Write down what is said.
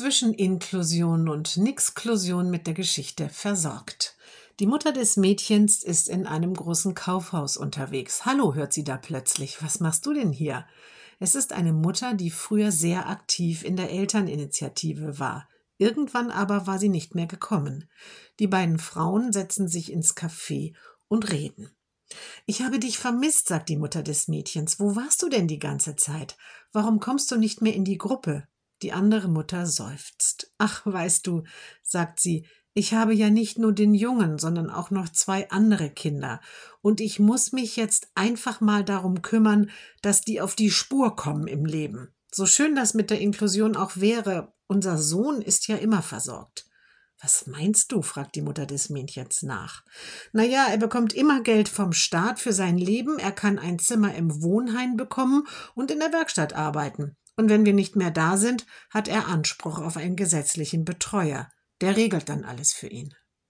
zwischen Inklusion und Nixklusion mit der Geschichte versorgt. Die Mutter des Mädchens ist in einem großen Kaufhaus unterwegs. Hallo, hört sie da plötzlich. Was machst du denn hier? Es ist eine Mutter, die früher sehr aktiv in der Elterninitiative war. Irgendwann aber war sie nicht mehr gekommen. Die beiden Frauen setzen sich ins Café und reden. Ich habe dich vermisst, sagt die Mutter des Mädchens. Wo warst du denn die ganze Zeit? Warum kommst du nicht mehr in die Gruppe? Die andere Mutter seufzt. Ach, weißt du, sagt sie, ich habe ja nicht nur den Jungen, sondern auch noch zwei andere Kinder, und ich muss mich jetzt einfach mal darum kümmern, dass die auf die Spur kommen im Leben. So schön das mit der Inklusion auch wäre, unser Sohn ist ja immer versorgt. Was meinst du? fragt die Mutter des Mädchens nach. Na ja, er bekommt immer Geld vom Staat für sein Leben, er kann ein Zimmer im Wohnheim bekommen und in der Werkstatt arbeiten. Und wenn wir nicht mehr da sind, hat er Anspruch auf einen gesetzlichen Betreuer. Der regelt dann alles für ihn.